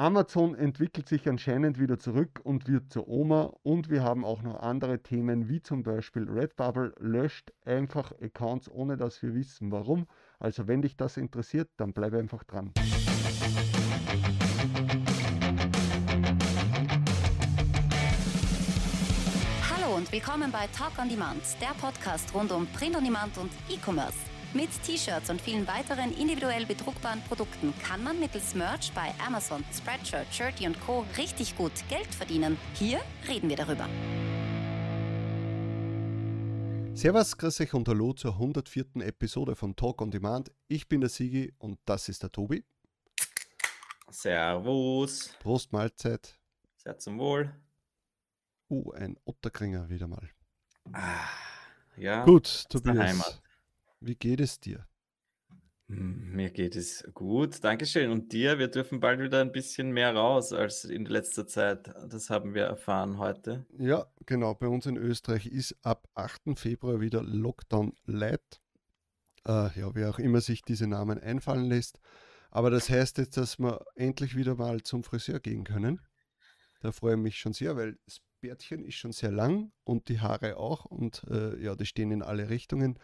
Amazon entwickelt sich anscheinend wieder zurück und wird zur Oma und wir haben auch noch andere Themen wie zum Beispiel Redbubble löscht einfach Accounts, ohne dass wir wissen warum. Also wenn dich das interessiert, dann bleib einfach dran. Hallo und willkommen bei Talk on Demand, der Podcast rund um Print on Demand und E-Commerce. Mit T-Shirts und vielen weiteren individuell bedruckbaren Produkten kann man mittels Merch bei Amazon, Spreadshirt, Shirty und Co. richtig gut Geld verdienen. Hier reden wir darüber. Servus, grüß euch und hallo zur 104. Episode von Talk on Demand. Ich bin der Sigi und das ist der Tobi. Servus. Prost Mahlzeit. Sehr zum Wohl. Uh, ein Otterkringer wieder mal. Ah, ja. Gut, Tobias. Wie geht es dir? Hm, mir geht es gut, Dankeschön. Und dir? Wir dürfen bald wieder ein bisschen mehr raus als in letzter Zeit. Das haben wir erfahren heute. Ja, genau. Bei uns in Österreich ist ab 8. Februar wieder Lockdown Light. Äh, ja, wer auch immer sich diese Namen einfallen lässt. Aber das heißt jetzt, dass wir endlich wieder mal zum Friseur gehen können. Da freue ich mich schon sehr, weil das Bärtchen ist schon sehr lang und die Haare auch und äh, ja, die stehen in alle Richtungen.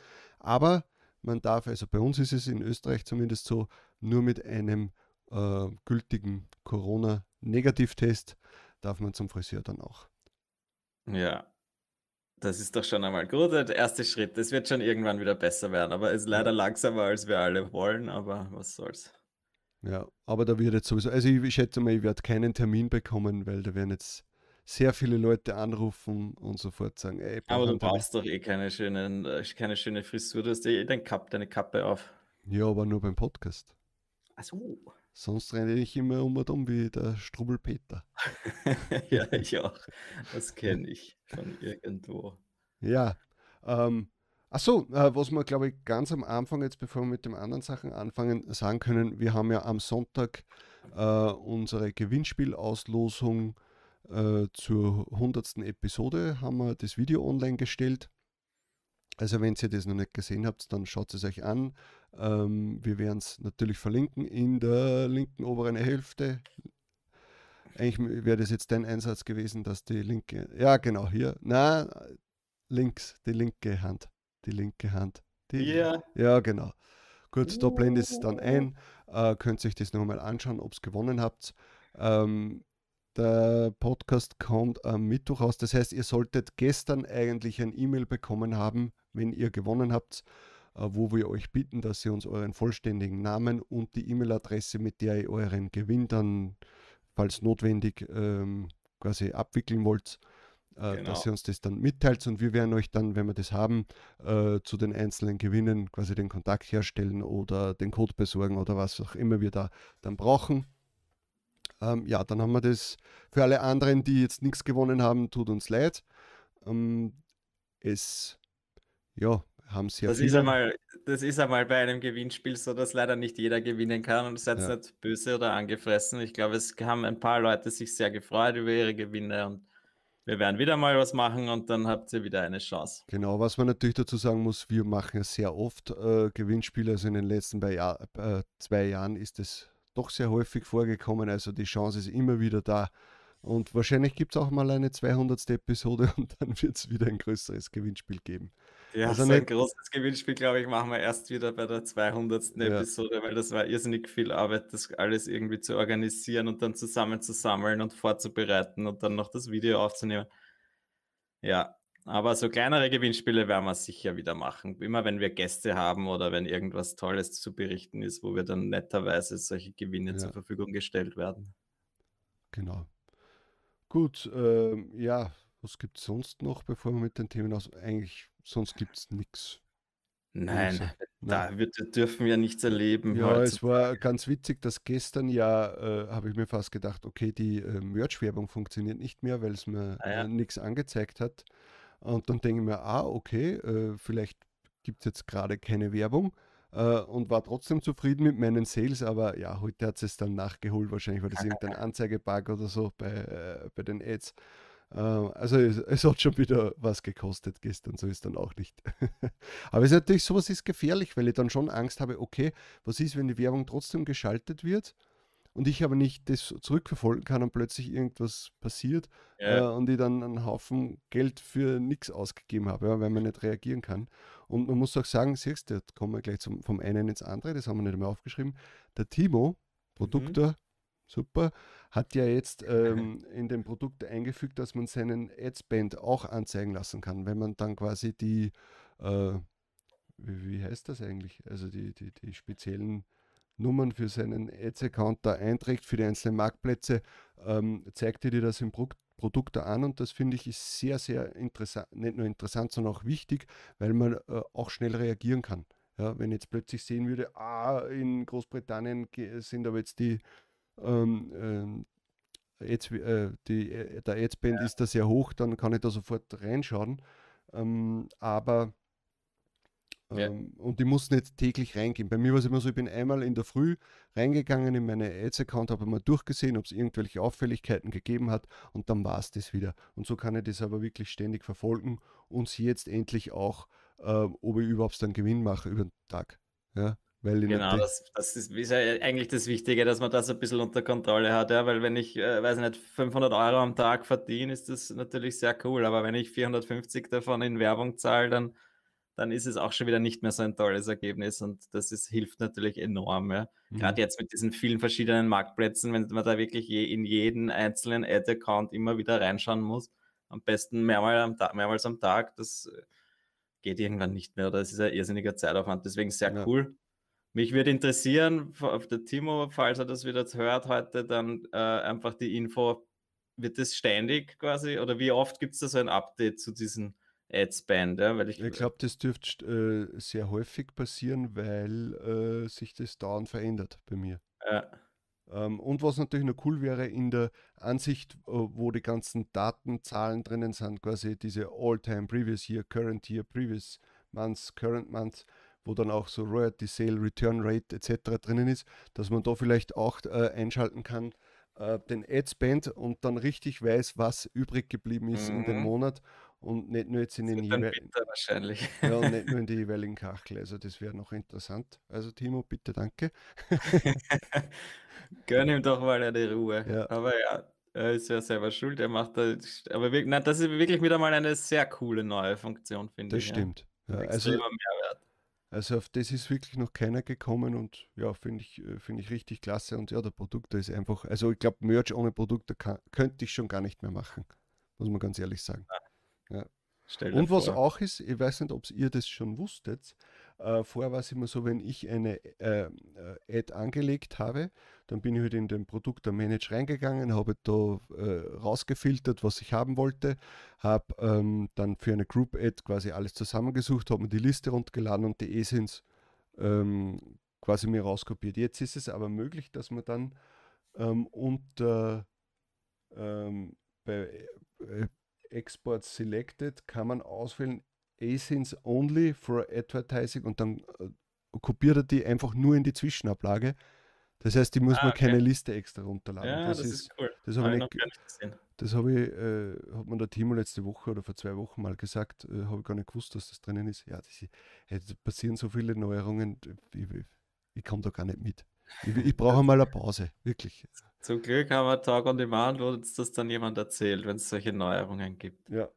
Aber man darf, also bei uns ist es in Österreich zumindest so, nur mit einem äh, gültigen Corona-Negativtest darf man zum Friseur dann auch. Ja, das ist doch schon einmal gut. Der erste Schritt. Es wird schon irgendwann wieder besser werden, aber es ist leider langsamer, als wir alle wollen, aber was soll's. Ja, aber da wird jetzt sowieso, also ich schätze mal, ich werde keinen Termin bekommen, weil da werden jetzt sehr viele Leute anrufen und sofort sagen, ey, Aber du brauchst doch eh keine, schönen, äh, keine schöne Frisur, du hast eh dein Kap, deine Kappe auf. Ja, aber nur beim Podcast. Ach so. Sonst renne ich immer um und um wie der Strubbelpeter. ja, ich auch. Das kenne ich von irgendwo. Ja. Ähm, Achso, äh, was wir, glaube ich, ganz am Anfang, jetzt bevor wir mit den anderen Sachen anfangen, sagen können, wir haben ja am Sonntag äh, unsere Gewinnspielauslosung äh, zur 100. Episode haben wir das Video online gestellt. Also wenn ihr das noch nicht gesehen habt, dann schaut es euch an. Ähm, wir werden es natürlich verlinken in der linken oberen Hälfte. Eigentlich wäre das jetzt dein Einsatz gewesen, dass die linke, ja genau, hier, na, links, die linke Hand, die linke Hand. Die, yeah. Ja, genau. Gut, da blende ich es dann ein. Äh, könnt ihr euch das nochmal anschauen, ob es gewonnen habt. Ähm, der Podcast kommt am Mittwoch raus. Das heißt, ihr solltet gestern eigentlich ein E-Mail bekommen haben, wenn ihr gewonnen habt, äh, wo wir euch bitten, dass ihr uns euren vollständigen Namen und die E-Mail-Adresse, mit der ihr euren Gewinn dann, falls notwendig, ähm, quasi abwickeln wollt, äh, genau. dass ihr uns das dann mitteilt und wir werden euch dann, wenn wir das haben, äh, zu den einzelnen Gewinnen quasi den Kontakt herstellen oder den Code besorgen oder was auch immer wir da dann brauchen. Ähm, ja, dann haben wir das für alle anderen, die jetzt nichts gewonnen haben, tut uns leid. Ähm, es, ja, haben sehr das Ist einmal, das ist einmal bei einem Gewinnspiel so, dass leider nicht jeder gewinnen kann und seid ja. nicht böse oder angefressen. Ich glaube, es haben ein paar Leute sich sehr gefreut über ihre Gewinne und wir werden wieder mal was machen und dann habt ihr wieder eine Chance. Genau, was man natürlich dazu sagen muss, wir machen ja sehr oft äh, Gewinnspiele. Also in den letzten Jahr, äh, zwei Jahren ist es doch sehr häufig vorgekommen. Also die Chance ist immer wieder da. Und wahrscheinlich gibt es auch mal eine 200. Episode und dann wird es wieder ein größeres Gewinnspiel geben. Ja, also so ein großes Gewinnspiel, glaube ich, machen wir erst wieder bei der 200. Ja. Episode, weil das war irrsinnig viel Arbeit, das alles irgendwie zu organisieren und dann zusammenzusammeln und vorzubereiten und dann noch das Video aufzunehmen. Ja, aber so kleinere Gewinnspiele werden wir sicher wieder machen. Immer wenn wir Gäste haben oder wenn irgendwas Tolles zu berichten ist, wo wir dann netterweise solche Gewinne ja. zur Verfügung gestellt werden. Genau. Gut, äh, ja, was gibt es sonst noch, bevor wir mit den Themen aus? Eigentlich, sonst gibt es nichts. Nein, da wird, dürfen wir nichts erleben. Ja, heutzutage. es war ganz witzig, dass gestern ja, äh, habe ich mir fast gedacht, okay, die äh, Merch-Werbung funktioniert nicht mehr, weil es mir ah, ja. äh, nichts angezeigt hat. Und dann denke ich mir, ah, okay, äh, vielleicht gibt es jetzt gerade keine Werbung äh, und war trotzdem zufrieden mit meinen Sales, aber ja, heute hat es dann nachgeholt, wahrscheinlich war das irgendein Anzeigebug oder so bei, äh, bei den Ads. Äh, also es, es, hat schon wieder was gekostet gestern, so ist dann auch nicht. aber es ist natürlich, sowas ist gefährlich, weil ich dann schon Angst habe, okay, was ist, wenn die Werbung trotzdem geschaltet wird? Und ich aber nicht das zurückverfolgen kann und plötzlich irgendwas passiert Ja. äh, und ich dann einen Haufen Geld für nichts ausgegeben habe, ja, weil man nicht reagieren kann. Und man muss auch sagen, siehst du, jetzt kommen wir gleich zum, vom einen ins andere, das haben wir nicht mehr aufgeschrieben. Der Timo, Produktor, super, hat ja jetzt ähm, in dem Produkt eingefügt, dass man seinen Adspend auch anzeigen lassen kann, wenn man dann quasi die, äh, wie, wie heißt das eigentlich? Also die, die, die speziellen Nummern für seinen Ads-Account da einträgt, für die einzelnen Marktplätze, ähm, zeigt er dir das im Pro Produkt an und das finde ich ist sehr, sehr interessant, nicht nur interessant, sondern auch wichtig, weil man äh, auch schnell reagieren kann. Ja, wenn jetzt plötzlich sehen würde, ah, in Großbritannien sind aber jetzt die, ähm, ähm, Ads, äh, die äh, der Adspend ist da sehr hoch, dann kann ich da sofort reinschauen. Ähm, aber Ja. ähm, und ich muss nicht täglich reingehen. Bei mir war es immer so, ich bin einmal in der Früh reingegangen in meine Ads-Account, habe mal durchgesehen, ob es irgendwelche Auffälligkeiten gegeben hat und dann war es das wieder. Und so kann ich das aber wirklich ständig verfolgen und sehe jetzt endlich auch, äh, ob ich überhaupt einen Gewinn mache über den Tag. Ja, weil Genau, das, das ist, ist ja eigentlich das Wichtige, dass man das ein bisschen unter Kontrolle hat. Ja? Weil wenn ich, äh, weiß nicht, 500 Euro am Tag verdiene, ist das natürlich sehr cool. Aber wenn ich 450 davon in Werbung zahle, dann, dann ist es auch schon wieder nicht mehr so ein tolles Ergebnis. Und das ist, hilft natürlich enorm. Ja? Mhm. Gerade jetzt mit diesen vielen verschiedenen Marktplätzen, wenn man da wirklich je, in jeden einzelnen Ad-Account immer wieder reinschauen muss, am besten mehrmals am, Tag, mehrmals am Tag, das äh, geht irgendwann nicht mehr. Oder es ist ein irrsinniger Zeitaufwand. Deswegen sehr Ja. cool. Mich würde interessieren, auf der Timo, falls er das wieder hört heute, dann äh, einfach die Info, wird das ständig quasi oder wie oft gibt es da so ein Update zu diesen Adspend? Ja? Weil ich, Ich glaube, das dürfte äh, sehr häufig passieren, weil äh, sich das dauernd verändert bei mir. äh, Ähm, und was natürlich noch cool wäre, in der Ansicht, äh, wo die ganzen Datenzahlen drinnen sind, quasi diese All-Time, Previous Year, Current Year, Previous Months, Current Months, wo dann auch so Royalty Sale, Return Rate etc. drinnen ist, dass man da vielleicht auch äh, einschalten kann, äh, den Ad-Spend und dann richtig weiß, was übrig geblieben ist in dem Mhm. Monat und nicht nur jetzt in den jeweiligen wahrscheinlich. ja, und nicht nur in die jeweiligen Kachel. Also das wäre noch interessant. Also Timo, bitte danke. Gönn ihm doch mal eine Ruhe. Ja. Aber ja, er ist ja selber schuld. Er macht da, aber wirklich, nein, das ist wirklich wieder mal eine sehr coole neue Funktion, finde Das ich. stimmt. Ja. Ja, also, Mehrwert. also auf das ist wirklich noch keiner gekommen und ja, finde ich, äh, finde ich richtig klasse. Und ja, der Produkt ist einfach, also ich glaube, Merch ohne Produkte kann, könnte ich schon gar nicht mehr machen. Muss man ganz ehrlich sagen. Stell dir Und was vor. auch ist, ich weiß nicht, ob ihr das schon wusstet, äh, vorher war es immer so, wenn ich eine äh, äh, Ad angelegt habe, dann bin ich halt in den Produkt Manage reingegangen, habe da äh, rausgefiltert, was ich haben wollte, habe ähm, dann für eine Group Ad quasi alles zusammengesucht, habe mir die Liste runtergeladen und die ESINs ähm, quasi mir rauskopiert. Jetzt ist es aber möglich, dass man dann ähm, unter ähm, bei äh, Export Selected kann man auswählen ASINs only for advertising und dann äh, kopiert er die einfach nur in die Zwischenablage. Das heißt, die muss Ah, man okay. keine Liste extra runterladen. Ja, das, das, ist, ist cool. das Hab habe ich das habe ich, äh, hat mir der Timo letzte Woche oder vor zwei Wochen mal gesagt, äh, habe ich gar nicht gewusst, dass das drinnen ist. Ja, das, äh, passieren so viele Neuerungen, ich, ich, ich komme da gar nicht mit. Ich, ich brauche mal eine Pause, wirklich. Zum Glück haben wir Talk on Demand, wo uns das dann jemand erzählt, wenn es solche Neuerungen gibt. Ja,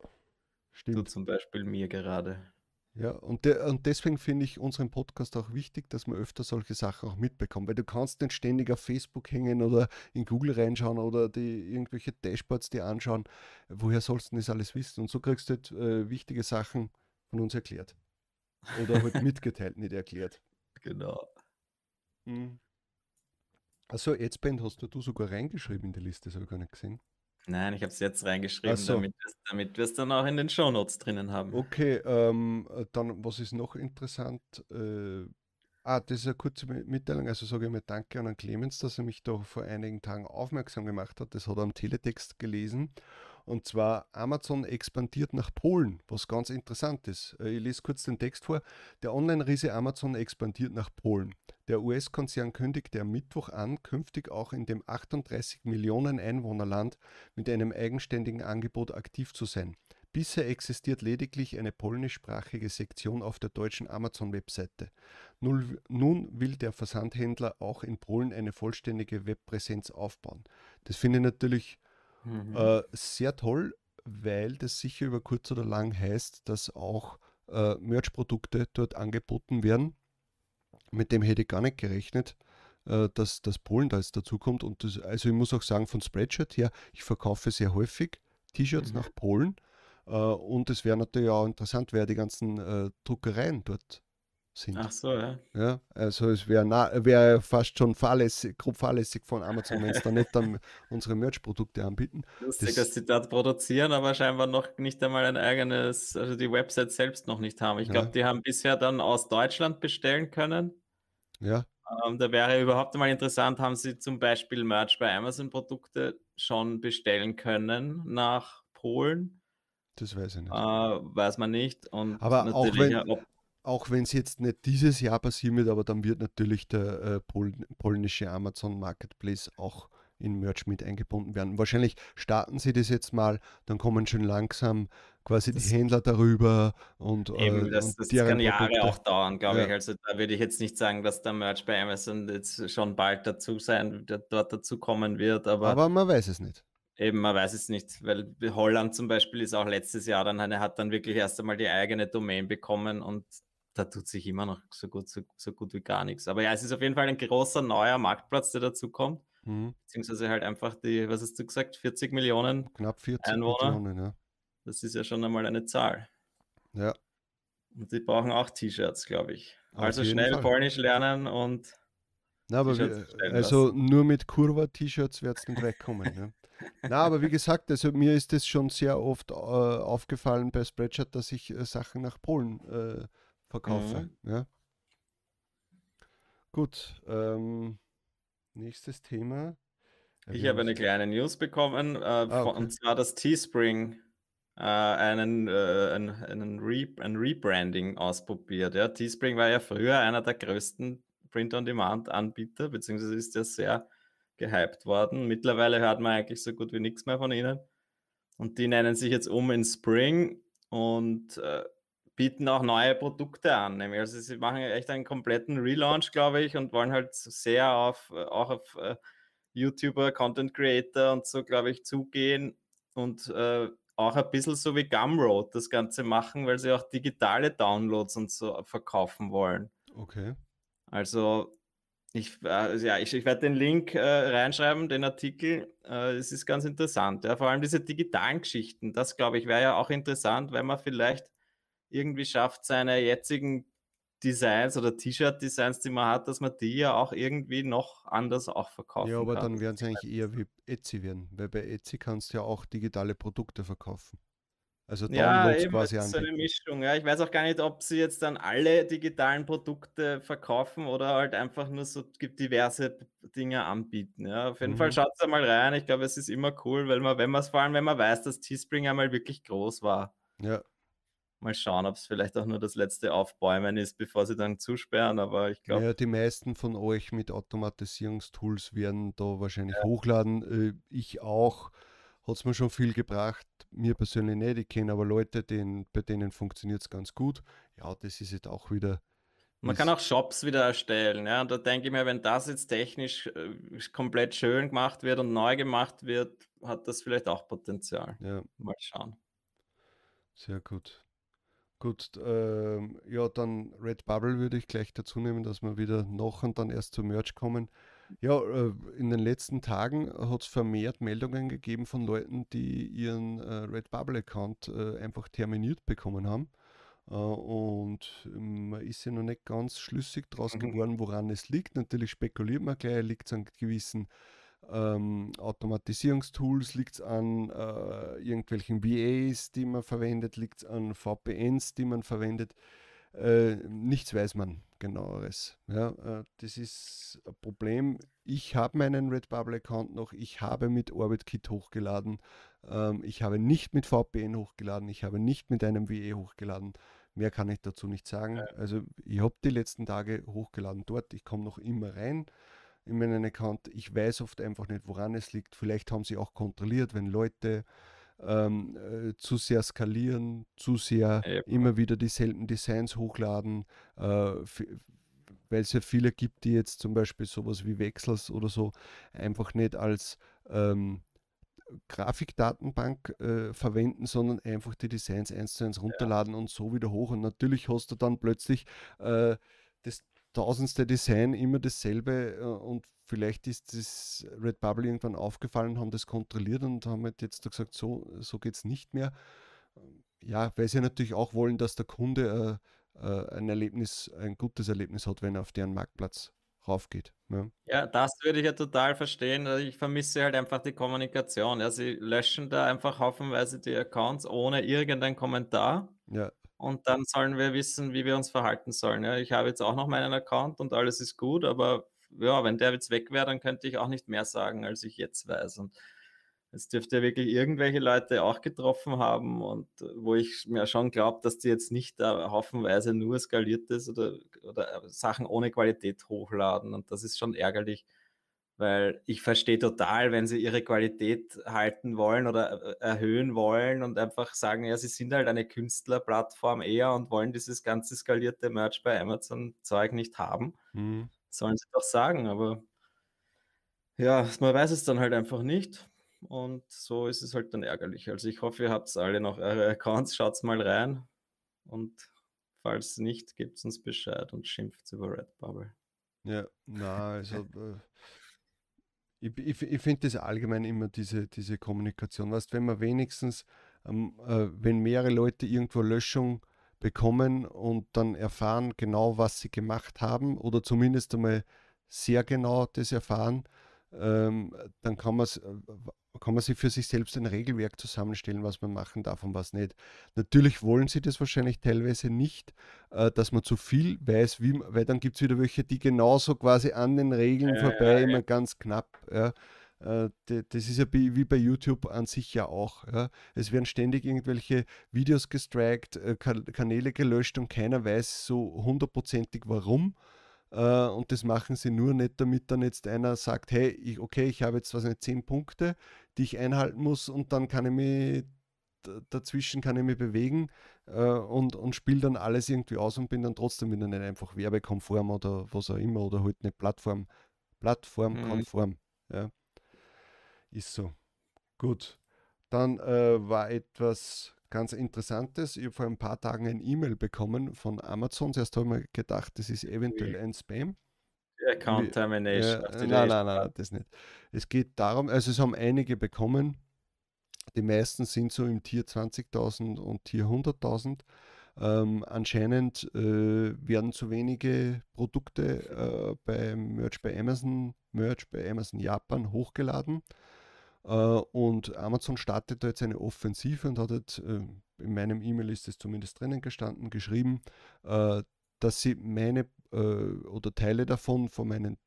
stimmt. zum Beispiel mir gerade. Ja, und, de und deswegen finde ich unseren Podcast auch wichtig, dass man öfter solche Sachen auch mitbekommt, weil du kannst nicht ständig auf Facebook hängen oder in Google reinschauen oder die irgendwelche Dashboards dir anschauen. Woher sollst du das alles wissen? Und so kriegst du halt, äh, wichtige Sachen von uns erklärt. Oder halt mitgeteilt, nicht erklärt. Genau. Mhm. Also Adspend hast du, du sogar reingeschrieben in die Liste, das habe ich gar nicht gesehen. Nein, ich habe es jetzt reingeschrieben, so. damit, damit wir es dann auch in den Shownotes drinnen haben. Okay, ähm, äh, dann was ist noch interessant? Äh, ah, das ist eine kurze Mi- Mitteilung. Also sage ich mal Danke an den Clemens, dass er mich da vor einigen Tagen aufmerksam gemacht hat. Das hat er am Teletext gelesen. Und zwar Amazon expandiert nach Polen, was ganz interessant ist. Äh, Ich lese kurz den Text vor. Der Online-Riese Amazon expandiert nach Polen. Der US-Konzern kündigte am Mittwoch an, künftig auch in dem 38 Millionen Einwohnerland mit einem eigenständigen Angebot aktiv zu sein. Bisher existiert lediglich eine polnischsprachige Sektion auf der deutschen Amazon-Webseite. Nun, will der Versandhändler auch in Polen eine vollständige Webpräsenz aufbauen. Das finde ich natürlich mhm. äh, sehr toll, weil das sicher über kurz oder lang heißt, dass auch äh, Merch-Produkte dort angeboten werden. Mit dem hätte ich gar nicht gerechnet, äh, dass, dass Polen da jetzt dazukommt. Und das, also ich muss auch sagen, von Spreadshirt her, ich verkaufe sehr häufig T-Shirts mhm. nach Polen. Äh, und es wäre natürlich auch interessant, wer die ganzen äh, Druckereien dort sind. Ach so, ja. Ja, also es wäre wär fast schon fahrlässig, grob fahrlässig von Amazon, wenn es da nicht dann unsere Merch-Produkte anbieten. Lustig, das, dass sie dort produzieren, aber scheinbar noch nicht einmal ein eigenes, also die Website selbst noch nicht haben. Ich glaube, ja. die haben bisher dann aus Deutschland bestellen können. Ja. Ähm, da wäre überhaupt mal interessant, haben sie zum Beispiel Merch bei Amazon-Produkte schon bestellen können nach Polen? Das weiß ich nicht. Äh, weiß man nicht. Und aber auch wenn, auch wenn es jetzt nicht dieses Jahr passieren wird, aber dann wird natürlich der äh, Pol polnische Amazon Marketplace auch in Merch mit eingebunden werden. Wahrscheinlich starten sie das jetzt mal, dann kommen schon langsam quasi das die Händler darüber und, eben, äh, das, und das kann Jahre auch dauern, glaube ja. ich. Also da würde ich jetzt nicht sagen, dass der Merch bei Amazon jetzt schon bald dazu sein, dort dazu kommen wird. Aber, aber man weiß es nicht. Eben, man weiß es nicht, weil Holland zum Beispiel ist auch letztes Jahr dann, hat dann wirklich erst einmal die eigene Domain bekommen und da tut sich immer noch so gut, so, so, gut wie gar nichts. Aber ja, es ist auf jeden Fall ein großer neuer Marktplatz, der dazu kommt. Mhm. Beziehungsweise halt einfach die, was hast du gesagt, 40 Millionen Knapp 40 Einwohner. Millionen, ja. Das ist ja schon einmal eine Zahl. Ja. Und die brauchen auch T-Shirts, glaube ich. Auf also schnell Fall. Polnisch lernen und. Na, aber wir, also nur mit Kurva-T-Shirts wird es nicht wegkommen. ja. Na, aber wie gesagt, also mir ist es schon sehr oft äh, aufgefallen bei Spreadshirt, dass ich äh, Sachen nach Polen äh, verkaufe. Mhm. Ja. Gut, ähm, nächstes Thema. Ich habe eine kleine News bekommen, äh, ah, okay. und zwar dass Teespring äh, einen, äh, einen, einen Re ein Rebranding ausprobiert. Ja. Teespring war ja früher einer der größten Print-on-Demand-Anbieter, beziehungsweise ist ja sehr gehypt worden. Mittlerweile hört man eigentlich so gut wie nichts mehr von ihnen. Und die nennen sich jetzt um in Spring und äh, bieten auch neue Produkte an. Also sie machen echt einen kompletten Relaunch, glaube ich, und wollen halt sehr auf äh, auch auf äh, YouTuber, Content Creator und so, glaube ich, zugehen und äh, auch ein bisschen so wie Gumroad das Ganze machen, weil sie auch digitale Downloads und so verkaufen wollen. Okay. Also ich, äh, ja, ich, ich werde den Link äh, reinschreiben, den Artikel. Äh, es ist ganz interessant. Ja. Vor allem diese digitalen Geschichten, das glaube ich wäre ja auch interessant, weil man vielleicht irgendwie schafft, seine jetzigen Designs oder T-Shirt-Designs, die man hat, dass man die ja auch irgendwie noch anders auch verkaufen Ja, aber kann. dann werden es eigentlich eher wie Etsy werden, weil bei Etsy kannst du ja auch digitale Produkte verkaufen. Also ja, eben, quasi ist so eine Mischung. Ja. Ich weiß auch gar nicht, ob sie jetzt dann alle digitalen Produkte verkaufen oder halt einfach nur so diverse Dinge anbieten. Ja. Auf jeden mhm. Fall schaut da mal rein. Ich glaube, es ist immer cool, weil man, wenn man es vor allem, wenn man weiß, dass Teespring einmal wirklich groß war. Ja. Mal schauen, ob es vielleicht auch nur das letzte Aufbäumen ist, bevor sie dann zusperren. Aber ich glaube. Ja, die meisten von euch mit Automatisierungstools werden da wahrscheinlich ja. hochladen. Äh, ich auch. Hat es mir schon viel gebracht. Mir persönlich nicht. Ich kenne aber Leute, denen, bei denen funktioniert es ganz gut. Ja, das ist jetzt auch wieder. Man kann auch Shops wieder erstellen. Ja? Und da denke ich mir, wenn das jetzt technisch äh, komplett schön gemacht wird und neu gemacht wird, hat das vielleicht auch Potenzial. Ja. Mal schauen. Sehr gut. Gut, ähm, ja, dann Red Bubble würde ich gleich dazu nehmen, dass wir wieder noch und dann erst zum Merch kommen. Ja, äh, in den letzten Tagen hat es vermehrt Meldungen gegeben von Leuten, die ihren äh, Red Bubble Account äh, einfach terminiert bekommen haben. Äh, und man ist ja noch nicht ganz schlüssig daraus mhm. geworden, woran es liegt. Natürlich spekuliert man gleich, liegt es an gewissen ähm, Automatisierungstools, liegt es an äh, irgendwelchen VAs, die man verwendet, liegt es an VPNs, die man verwendet. Äh, nichts weiß man genaueres. Ja, äh, das ist ein Problem. Ich habe meinen Redbubble-Account noch, ich habe mit OrbitKit hochgeladen, ähm, ich habe nicht mit VPN hochgeladen, ich habe nicht mit einem VE hochgeladen. Mehr kann ich dazu nicht sagen. Also ich habe die letzten Tage hochgeladen dort, ich komme noch immer rein in meinen Account. Ich weiß oft einfach nicht, woran es liegt. Vielleicht haben sie auch kontrolliert, wenn Leute ähm, äh, zu sehr skalieren, zu sehr ja, immer wieder dieselben Designs hochladen. Äh, weil es ja viele gibt, die jetzt zum Beispiel sowas wie Wechsels oder so einfach nicht als ähm, Grafikdatenbank äh, verwenden, sondern einfach die Designs eins zu eins runterladen ja. und so wieder hoch. Und natürlich hast du dann plötzlich äh, das tausendste Design immer dasselbe äh, und vielleicht ist das Red Bubble irgendwann aufgefallen, haben das kontrolliert und haben halt jetzt gesagt, so, so geht es nicht mehr. Ja, weil sie natürlich auch wollen, dass der Kunde äh, äh, ein Erlebnis, ein gutes Erlebnis hat, wenn er auf deren Marktplatz raufgeht. Ja. Ne? ja, das würde ich ja total verstehen. Also ich vermisse halt einfach die Kommunikation. Ja, sie löschen da einfach haufenweise die Accounts ohne irgendeinen Kommentar. Ja. Und dann sollen wir wissen, wie wir uns verhalten sollen. Ja, ich habe jetzt auch noch meinen Account und alles ist gut, aber ja, wenn der jetzt weg wäre, dann könnte ich auch nicht mehr sagen, als ich jetzt weiß. Und es dürfte ja wirklich irgendwelche Leute auch getroffen haben und äh, wo ich mir schon glaube, dass die jetzt nicht da haufenweise nur skaliertes oder, oder äh, Sachen ohne Qualität hochladen. Und das ist schon ärgerlich, weil ich verstehe total, wenn sie ihre Qualität halten wollen oder äh, erhöhen wollen und einfach sagen, ja, sie sind halt eine Künstlerplattform eher und wollen dieses ganze skalierte Merch bei Amazon-Zeug nicht haben. Mhm. Sollen sie doch sagen, aber ja, man weiß es dann halt einfach nicht. Und so ist es halt dann ärgerlich. Also ich hoffe, ihr habt alle noch eure Accounts, schaut mal rein. Und falls nicht, gebt uns Bescheid und schimpft über Redbubble. Ja, na, also äh, ich, ich, ich finde das allgemein immer diese, diese Kommunikation. Weißt, wenn man wenigstens, ähm, äh, wenn mehrere Leute irgendwo Löschung bekommen und dann erfahren genau, was sie gemacht haben oder zumindest einmal sehr genau das erfahren, ähm, dann kann, äh, kann man sich für sich selbst ein Regelwerk zusammenstellen, was man machen darf und was nicht. Natürlich wollen sie das wahrscheinlich teilweise nicht, äh, dass man zu viel weiß, wie, weil dann gibt es wieder welche, die genauso quasi an den Regeln ja, vorbei, ja, ja. immer ganz knapp. Ja. Äh, das ist ja wie bei YouTube an sich ja auch. Ja. Es werden ständig irgendwelche Videos gestrikt, Kanäle gelöscht und keiner weiß so hundertprozentig warum. Uh, und das machen sie nur nicht, damit dann jetzt einer sagt, hey, ich, okay, ich habe jetzt was nicht zehn Punkte, die ich einhalten muss und dann kann ich mich dazwischen kann ich mich bewegen uh, und, und spiele dann alles irgendwie aus und bin dann trotzdem wieder nicht einfach werbekonform oder was auch immer oder halt nicht Plattform, plattformkonform. Mhm. Ja. Ist so. Gut. Dann äh, war etwas ganz Interessantes. Ich habe vor ein paar Tagen ein E-Mail bekommen von Amazon. Zuerst habe ich mir gedacht, das ist eventuell ein Spam. Account Termination. Ja, nein, nein, nein, das nicht. Es geht darum, also es haben einige bekommen. Die meisten sind so im Tier 20.000 und Tier 100.000. Ähm, anscheinend äh, werden zu wenige Produkte äh, beim Merch bei Amazon, Merch bei Amazon Japan hochgeladen. Äh, und Amazon startet da jetzt eine Offensive und hat jetzt, äh, in meinem E-Mail ist es zumindest drinnen gestanden, geschrieben, äh, dass sie meine oder Teile davon von meinen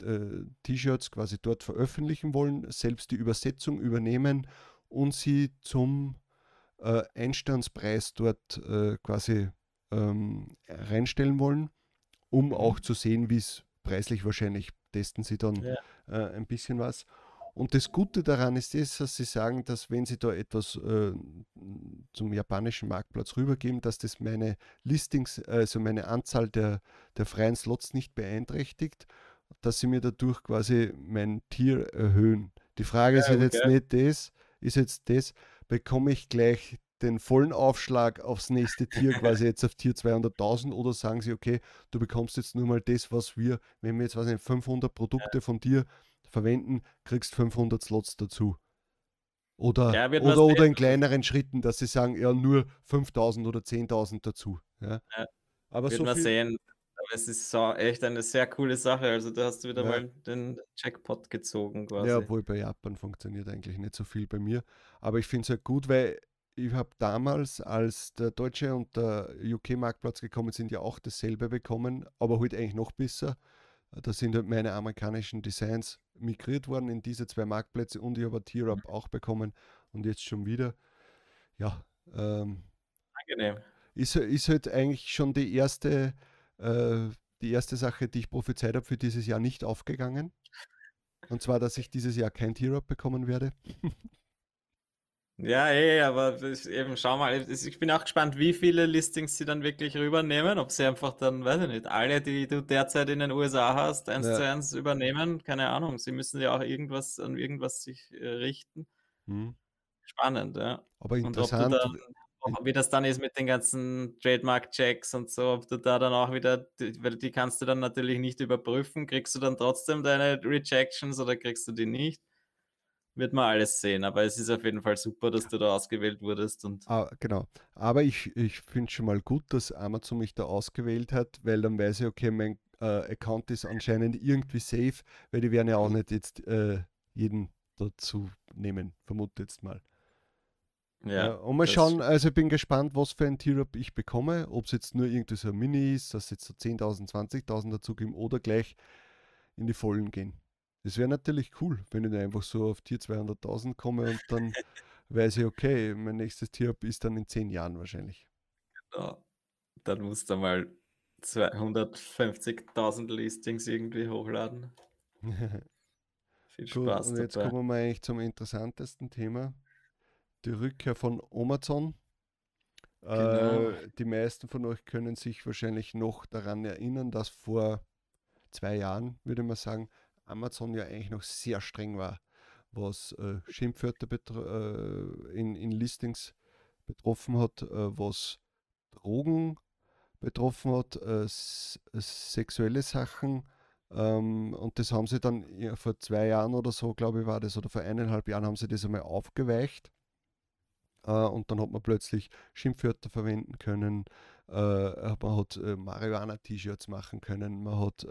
T-Shirts quasi dort veröffentlichen wollen, selbst die Übersetzung übernehmen und sie zum Einstandspreis dort quasi ähm, reinstellen wollen, um mhm. auch zu sehen, wie es preislich wahrscheinlich testen sie dann ja. ein bisschen was. Und das Gute daran ist das, dass sie sagen, dass wenn sie da etwas äh, zum japanischen Marktplatz rübergeben, dass das meine Listings, also meine Anzahl der, der freien Slots nicht beeinträchtigt, dass sie mir dadurch quasi mein Tier erhöhen. Die Frage ja, ist halt jetzt nicht das, ist jetzt das, bekomme ich gleich den vollen Aufschlag aufs nächste Tier, quasi jetzt auf Tier 200.000 oder sagen sie, okay, du bekommst jetzt nur mal das, was wir, wenn wir jetzt was 500 Produkte ja. von dir verwenden, kriegst 500 Slots dazu. Oder, ja, oder, oder in kleineren Schritten, dass sie sagen, ja, nur 5000 oder 10.000 dazu. Ja. ja. Aber wird so man viel, sehen. Aber es ist so echt eine sehr coole Sache. Also da hast du wieder ja. mal den Jackpot gezogen quasi. Ja, obwohl bei Japan funktioniert eigentlich nicht so viel bei mir. Aber ich finde es halt gut, weil ich habe damals, als der deutsche und der UK-Marktplatz gekommen sind, ja auch dasselbe bekommen, aber heute halt eigentlich noch besser. Da sind halt meine amerikanischen Designs migriert worden in diese zwei Marktplätze und ich habe T-Rap auch bekommen und jetzt schon wieder. Ja, ähm, angenehm. Ist, ist halt eigentlich schon die erste, äh, die erste Sache, die ich prophezeit habe für dieses Jahr nicht aufgegangen. Und zwar, dass ich dieses Jahr kein T-Rap bekommen werde. Ja, ey, aber eben, schau mal, ich bin auch gespannt, wie viele Listings sie dann wirklich rübernehmen, ob sie einfach dann, weiß ich nicht, alle, die du derzeit in den USA hast, eins ja. zu eins übernehmen, keine Ahnung, sie müssen ja auch irgendwas an irgendwas sich äh, richten. Hm. Spannend, ja. Aber interessant. Dann, wie das dann ist mit den ganzen Trademark-Checks und so, ob du da dann auch wieder, weil die kannst du dann natürlich nicht überprüfen, kriegst du dann trotzdem deine Rejections oder kriegst du die nicht? Wird man alles sehen, aber es ist auf jeden Fall super, dass du da ausgewählt wurdest. Und ah, genau. Aber ich, ich finde schon mal gut, dass Amazon mich da ausgewählt hat, weil dann weiß ich, okay, mein äh, Account ist anscheinend irgendwie safe, weil die werden ja auch nicht jetzt äh, jeden dazu nehmen, vermute jetzt mal. Ja, ja, und mal schauen, also ich bin gespannt, was für ein T-Rap ich bekomme, ob es jetzt nur irgendwie so ein Mini ist, dass jetzt so 10.000, 20.000 dazu geben oder gleich in die Vollen gehen. Das wäre natürlich cool, wenn ich einfach so auf Tier 200.000 komme und dann weiß ich, okay, mein nächstes Tier ist dann in zehn Jahren wahrscheinlich. Genau. Dann musst du mal 250.000 Listings irgendwie hochladen. Viel Spaß Gut, und jetzt dabei. kommen wir eigentlich zum interessantesten Thema. Die Rückkehr von Amazon. Genau. Äh, die meisten von euch können sich wahrscheinlich noch daran erinnern, dass vor zwei Jahren, würde man sagen, Amazon ja eigentlich noch sehr streng war, was äh, Schimpfwörter äh, in, in Listings betroffen hat, äh, was Drogen betroffen hat, äh, sexuelle Sachen. Ähm, und das haben sie dann ja, vor zwei Jahren oder so, glaube ich, war das, oder vor eineinhalb Jahren haben sie das einmal aufgeweicht. Äh, und dann hat man plötzlich Schimpfwörter verwenden können. Äh, man hat Marihuana-T-Shirts machen können. Man hat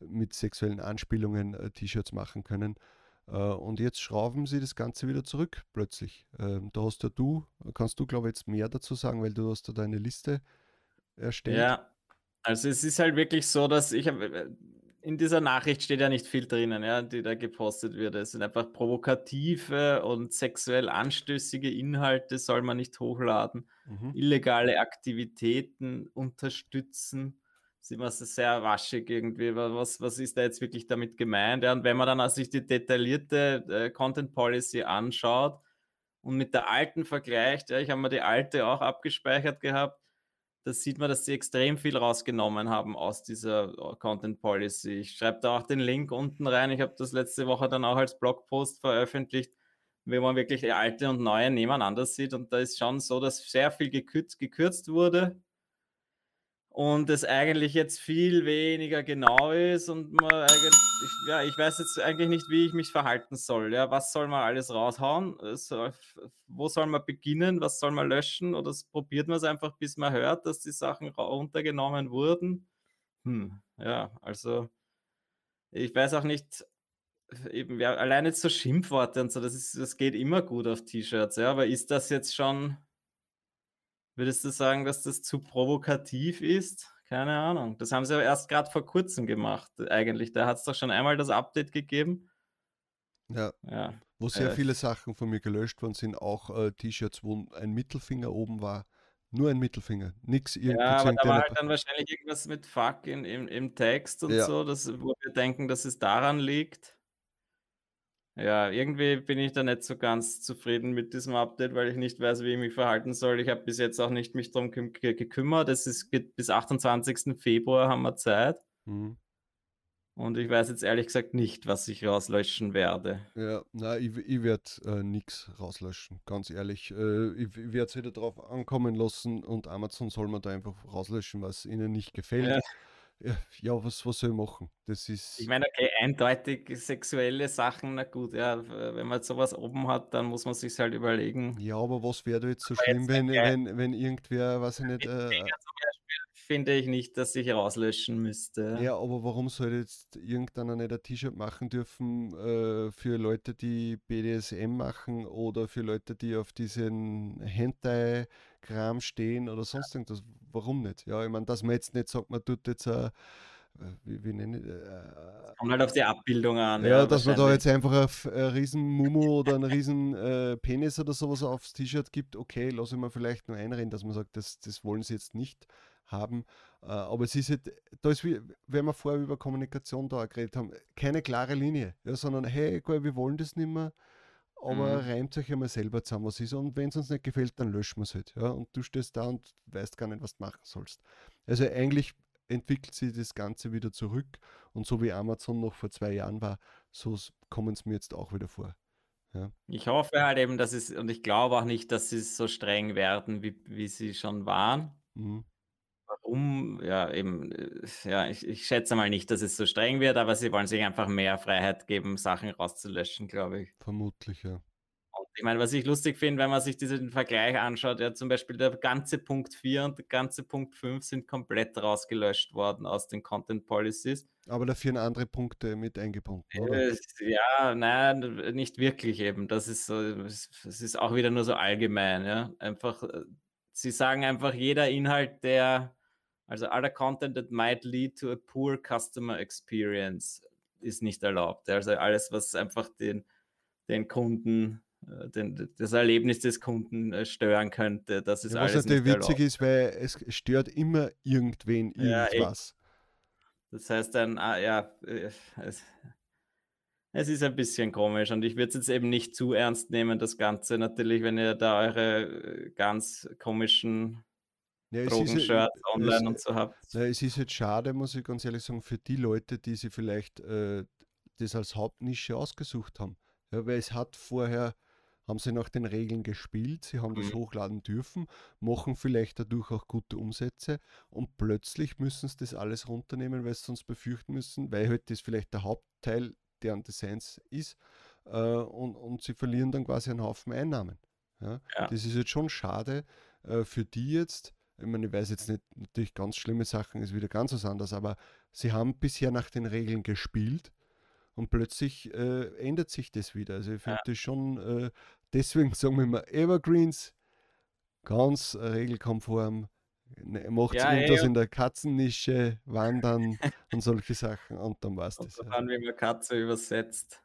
mit sexuellen Anspielungen äh, T-Shirts machen können. Äh, und jetzt schrauben sie das Ganze wieder zurück plötzlich. Ähm, da hast ja du, kannst du glaube ich jetzt mehr dazu sagen, weil du hast da deine Liste erstellt. Ja, also es ist halt wirklich so, dass ich äh, in dieser Nachricht steht ja nicht viel drinnen, ja, die da gepostet wird. Es sind einfach provokative und sexuell anstößige Inhalte, soll man nicht hochladen. Mhm. Illegale Aktivitäten unterstützen ist immer sehr waschig irgendwie. Was, was ist da jetzt wirklich damit gemeint? Ja, und wenn man dann also sich die detaillierte äh, Content Policy anschaut und mit der alten vergleicht, ja, ich habe mir die alte auch abgespeichert gehabt, da sieht man, dass sie extrem viel rausgenommen haben aus dieser äh, Content Policy. Ich schreibe da auch den Link unten rein. Ich habe das letzte Woche dann auch als Blogpost veröffentlicht, wo man wirklich alte und neue nebeneinander sieht. Und da ist schon so, dass sehr viel gekürzt, gekürzt wurde und es eigentlich jetzt viel weniger genau ist und man eigentlich, ja, ich weiß jetzt eigentlich nicht, wie ich mich verhalten soll. Ja, was soll man alles raushauen? Wo soll man beginnen? Was soll man löschen? Oder probiert man es einfach, bis man hört, dass die Sachen runtergenommen wurden? Hm, ja, also ich weiß auch nicht, eben, ja, allein jetzt so Schimpfworte und so, das, ist, das geht immer gut auf T-Shirts, ja, aber ist das jetzt schon Würdest du sagen, dass das zu provokativ ist? Keine Ahnung. Das haben sie aber erst gerade vor kurzem gemacht, eigentlich. Da hat es doch schon einmal das Update gegeben. Ja. ja. Wo sehr äh, viele Sachen von mir gelöscht worden sind, auch äh, T-Shirts, wo ein Mittelfinger oben war. Nur ein Mittelfinger, nichts irgendwie. Ja, aber da war halt dann wahrscheinlich irgendwas mit Fuck in, im, im Text und ja. so, dass, wo wir denken, dass es daran liegt. Ja, irgendwie bin ich da nicht so ganz zufrieden mit diesem Update, weil ich nicht weiß, wie ich mich verhalten soll. Ich habe bis jetzt auch nicht mich darum gekümmert. Es ist, bis 28. Februar haben wir Zeit. Mhm. Und ich weiß jetzt ehrlich gesagt nicht, was ich rauslöschen werde. Ja, nein, ich, ich werde äh, nichts rauslöschen, ganz ehrlich. Äh, ich, ich werde es wieder drauf ankommen lassen und Amazon soll man da einfach rauslöschen, was ihnen nicht gefällt. Ja ja, was, was soll ich machen? Das ist. Ich meine, okay, eindeutig sexuelle Sachen, na gut, ja, wenn man sowas oben hat, dann muss man sich halt überlegen. Ja, aber was wäre da jetzt so schlimm, jetzt wenn, wenn, wenn irgendwer, weiß ich nicht. Äh, finde ich nicht, dass ich rauslöschen müsste. Ja, aber warum soll jetzt irgendeiner nicht ein T-Shirt machen dürfen äh, für Leute, die BDSM machen oder für Leute, die auf diesen Hentai-Kram stehen oder sonst irgendwas? Warum nicht? Ja, ich meine, dass man jetzt nicht sagt, man tut jetzt ein wie, wie nenne ich äh, Kommt halt auf die Abbildung an. Ja, ja dass man da jetzt einfach ein, ein riesen Mumu oder einen riesen äh, Penis oder sowas aufs T-Shirt gibt, okay, lasse ich mir vielleicht nur einreden, dass man sagt, das, das wollen sie jetzt nicht haben. Äh, aber es ist halt, da ist wie, wenn wir vorher über Kommunikation da geredet haben, keine klare Linie, ja, sondern hey, wir wollen das nicht mehr. Aber mhm. reimt euch einmal selber zusammen, was ist. Und wenn es uns nicht gefällt, dann löschen wir es halt. Ja? Und du stehst da und weißt gar nicht, was du machen sollst. Also eigentlich entwickelt sich das Ganze wieder zurück und so wie Amazon noch vor zwei Jahren war, so kommen es mir jetzt auch wieder vor. Ja. Ich hoffe halt eben, dass es, und ich glaube auch nicht, dass sie so streng werden, wie, wie sie schon waren. Mhm. Warum? Ja, eben, äh, ja, ich, ich schätze mal nicht, dass es so streng wird, aber sie wollen sich einfach mehr Freiheit geben, Sachen rauszulöschen, glaube ich. Vermutlich, ja. Und ich meine, was ich lustig finde, wenn man sich diesen Vergleich anschaut, ja, zum Beispiel der ganze Punkt 4 und der ganze Punkt 5 sind komplett rausgelöscht worden aus den Content Policies. Aber dafür andere Punkte mit eingebunden, oder? Ja, nein, nicht wirklich eben. Das ist so, es ist auch wieder nur so allgemein, ja. Einfach, äh, sie sagen einfach, jeder Inhalt, der, also aller Content that might lead to a poor customer experience ist nicht erlaubt. Also alles, was einfach den, den Kunden äh, den, das Erlebnis des Kunden äh, stören könnte. Das ist ja, was alles natürlich witzig erlaubt. ist, weil es stört immer irgendwen irgendwas. Ja, das heißt dann, ah, ja, äh, es, es, ist ein bisschen komisch und ich würde es jetzt eben nicht zu ernst nehmen, das Ganze. Natürlich, wenn ihr da eure ganz komischen ja, Drogenshirts online es, und so habt. Ja, es ist jetzt schade, muss ich ganz ehrlich sagen, für die Leute, die sie vielleicht äh, das als Hauptnische ausgesucht haben. Ja, weil es hat vorher haben sie nach den Regeln gespielt, sie haben mhm. das hochladen dürfen, machen vielleicht dadurch auch gute Umsätze und plötzlich müssen sie das alles runternehmen, weil sie sonst befürchten müssen, weil halt das vielleicht der Hauptteil deren Designs ist äh, und, und sie verlieren dann quasi einen Haufen Einnahmen. Ja? ja. Das ist jetzt schon schade äh, für die jetzt. Ich meine, ich weiß jetzt nicht, natürlich ganz schlimme Sachen ist wieder ganz was anderes, aber sie haben bisher nach den Regeln gespielt und plötzlich äh, ändert sich das wieder. Also ich finde ja. das schon, äh, deswegen sagen wir immer Evergreens, ganz regelkonform, ne, macht ja, irgendwas in der Katzennische, wandern und solche Sachen und dann war es das. Dann, ja. wie man Katze übersetzt.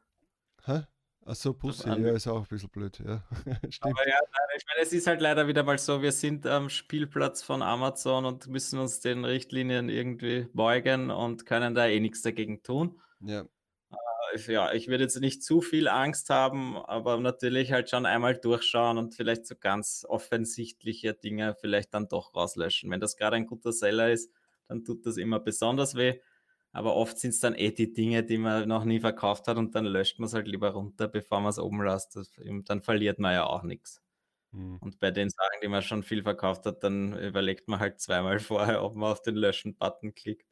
Hä? Achso, Pussy, ja, ist auch ein bisschen blöd, ja. Stimmt. Aber ja, ich meine, es ist halt leider wieder mal so, wir sind am Spielplatz von Amazon und müssen uns den Richtlinien irgendwie beugen und können da eh nichts dagegen tun. Ja ja, ich würde jetzt nicht zu viel Angst haben, aber natürlich halt schon einmal durchschauen und vielleicht so ganz offensichtliche Dinge vielleicht dann doch rauslöschen. Wenn das gerade ein guter Seller ist, dann tut das immer besonders weh. Aber oft sind es dann eh die Dinge, die man noch nie verkauft hat und dann löscht man es halt lieber runter, bevor man es oben lässt. Dann verliert man ja auch nichts. Mhm. Und bei den Sachen, die man schon viel verkauft hat, dann überlegt man halt zweimal vorher, ob man auf den Löschen-Button klickt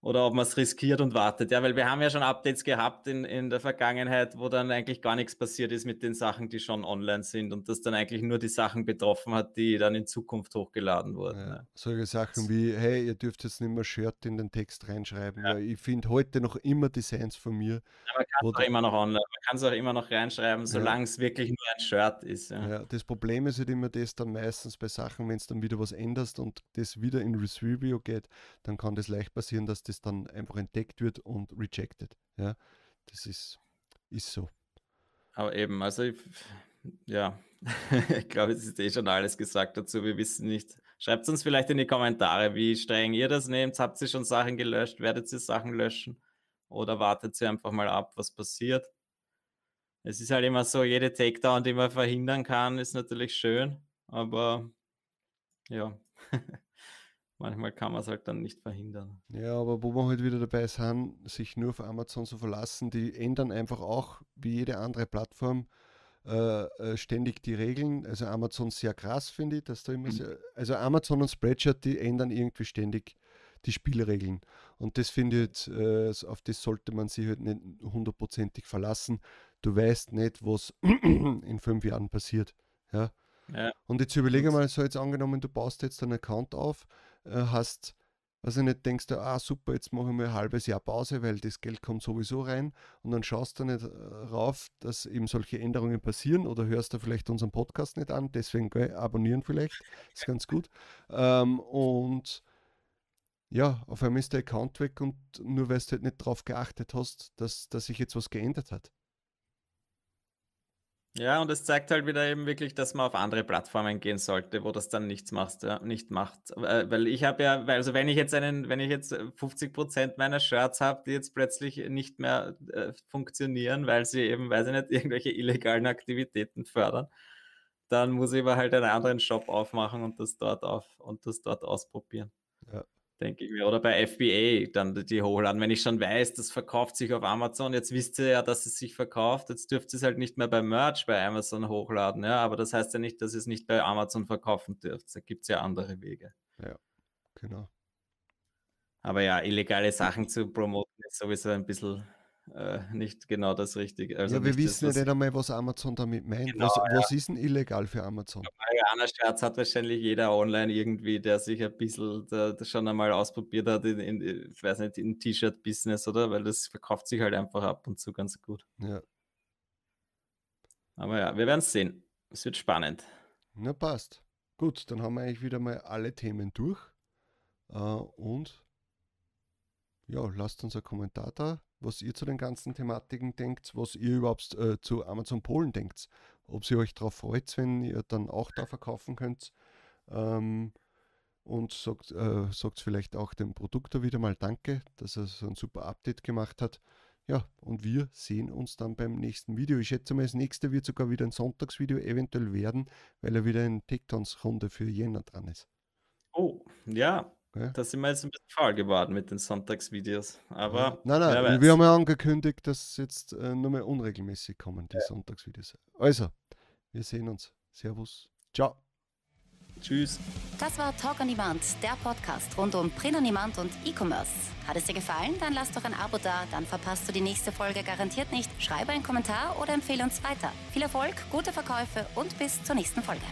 oder ob man es riskiert und wartet. Ja, weil wir haben ja schon Updates gehabt in, in der Vergangenheit, wo dann eigentlich gar nichts passiert ist mit den Sachen, die schon online sind und das dann eigentlich nur die Sachen betroffen hat, die dann in Zukunft hochgeladen wurden. Ja, ja. Solche Sachen wie, hey, ihr dürft jetzt nicht mehr Shirt in den Text reinschreiben. Ja. ich finde heute noch immer Designs von mir. man kann es auch immer noch online, man kann es auch immer noch reinschreiben, solange es wirklich nur ein Shirt ist. Ja. das Problem ist halt immer das dann meistens bei Sachen, wenn es dann wieder was änderst und das wieder in Review geht, dann kann das leicht passieren, dass das dann einfach entdeckt wird und rejected. Ja, das ist, ist so. Aber eben, also ich, ja, ich glaube, es ist eh schon alles gesagt dazu. Wir wissen nicht. Schreibt uns vielleicht in die Kommentare, wie streng ihr das nehmt. Habt ihr schon Sachen gelöscht? Werdet ihr Sachen löschen? Oder wartet ihr einfach mal ab, was passiert? Es ist halt immer so, jede Takedown, die man verhindern kann, ist natürlich schön, aber ja. manchmal kann man es halt dann nicht verhindern. Ja, aber wo wir halt wieder dabei sind, sich nur auf Amazon zu verlassen, die ändern einfach auch, wie jede andere Plattform, äh, äh ständig die Regeln. Also Amazon sehr krass, finde ich, dass da immer mhm. sehr, also Amazon und Spreadshirt, die ändern irgendwie ständig die Spielregeln. Und das finde ich, äh, auf das sollte man sich halt nicht hundertprozentig verlassen. Du weißt nicht, was in fünf Jahren passiert. Ja. ja. Und jetzt überlege mal, so jetzt angenommen, du baust jetzt einen Account auf, hast, also nicht denkst du, ah super, jetzt machen wir ein halbes Jahr Pause, weil das Geld kommt sowieso rein und dann schaust du nicht äh, rauf, dass eben solche Änderungen passieren oder hörst du vielleicht unseren Podcast nicht an, deswegen gell, abonnieren vielleicht, ist ganz gut. Ähm, und ja, auf einmal ist der Account weg und nur weil du halt nicht darauf geachtet hast, dass, dass sich jetzt was geändert hat. Ja, und es zeigt halt wieder eben wirklich, dass man auf andere Plattformen gehen sollte, wo das dann nichts machst, ja, nicht macht. Äh, weil ich habe ja, also wenn ich jetzt einen, wenn ich jetzt 50 Prozent meiner Shirts habe, die jetzt plötzlich nicht mehr äh, funktionieren, weil sie eben, weiß ich nicht, irgendwelche illegalen Aktivitäten fördern, dann muss ich aber halt einen anderen Shop aufmachen und das dort auf und das dort ausprobieren. Ja denke ich mir. Oder bei FBA dann die hochladen. Wenn ich schon weiß, das verkauft sich auf Amazon, jetzt wisst ihr ja, dass es sich verkauft, jetzt dürft ihr es halt nicht mehr bei Merch bei Amazon hochladen. Ja, aber das heißt ja nicht, dass ihr es nicht bei Amazon verkaufen dürft. Da gibt es ja andere Wege. Ja, genau. Aber ja, illegale Sachen zu promoten ist sowieso ein bisschen äh, nicht genau das Richtige. Also ja, wir wissen das, ja nicht einmal, was Amazon damit meint. Genau, was, ja. was, ist denn illegal für Amazon? Marihuana-Scherz hat wahrscheinlich jeder online irgendwie, der sich ein bisschen da, schon einmal ausprobiert hat, in, in ich weiß nicht, in T-Shirt-Business, oder? Weil das verkauft sich halt einfach ab und zu ganz gut. Ja. Aber ja, wir werden es sehen. Es wird spannend. Na, passt. Gut, dann haben wir eigentlich wieder mal alle Themen durch. Uh, und ja, lasst uns einen Kommentar da was ihr zu den ganzen Thematiken denkt, was ihr überhaupt äh, zu Amazon Polen denkt. Ob ihr euch darauf freut, wenn ihr dann auch da verkaufen könnt. Ähm, und sagt, äh, sagt vielleicht auch dem Produktor wieder mal Danke, dass er so ein super Update gemacht hat. Ja, und wir sehen uns dann beim nächsten Video. Ich schätze mal, das nächste wird sogar wieder ein Sonntagsvideo eventuell werden, weil er wieder in Tektons-Runde für Jänner dran ist. Oh, ja, ja. Da sind wir jetzt ein bisschen faul geworden mit den Sonntagsvideos. Aber. Ja. Nein, nein, wir haben ja angekündigt, dass jetzt äh, nur mehr unregelmäßig kommen, die ja. Sonntagsvideos. Also, wir sehen uns. Servus. Ciao. Tschüss. Das war Talk on Demand, der Podcast rund um Print on Demand und E-Commerce. Hat es dir gefallen? Dann lass doch ein Abo da, dann verpasst du die nächste Folge garantiert nicht. Schreibe einen Kommentar oder empfehle uns weiter. Viel Erfolg, gute Verkäufe und bis zur nächsten Folge.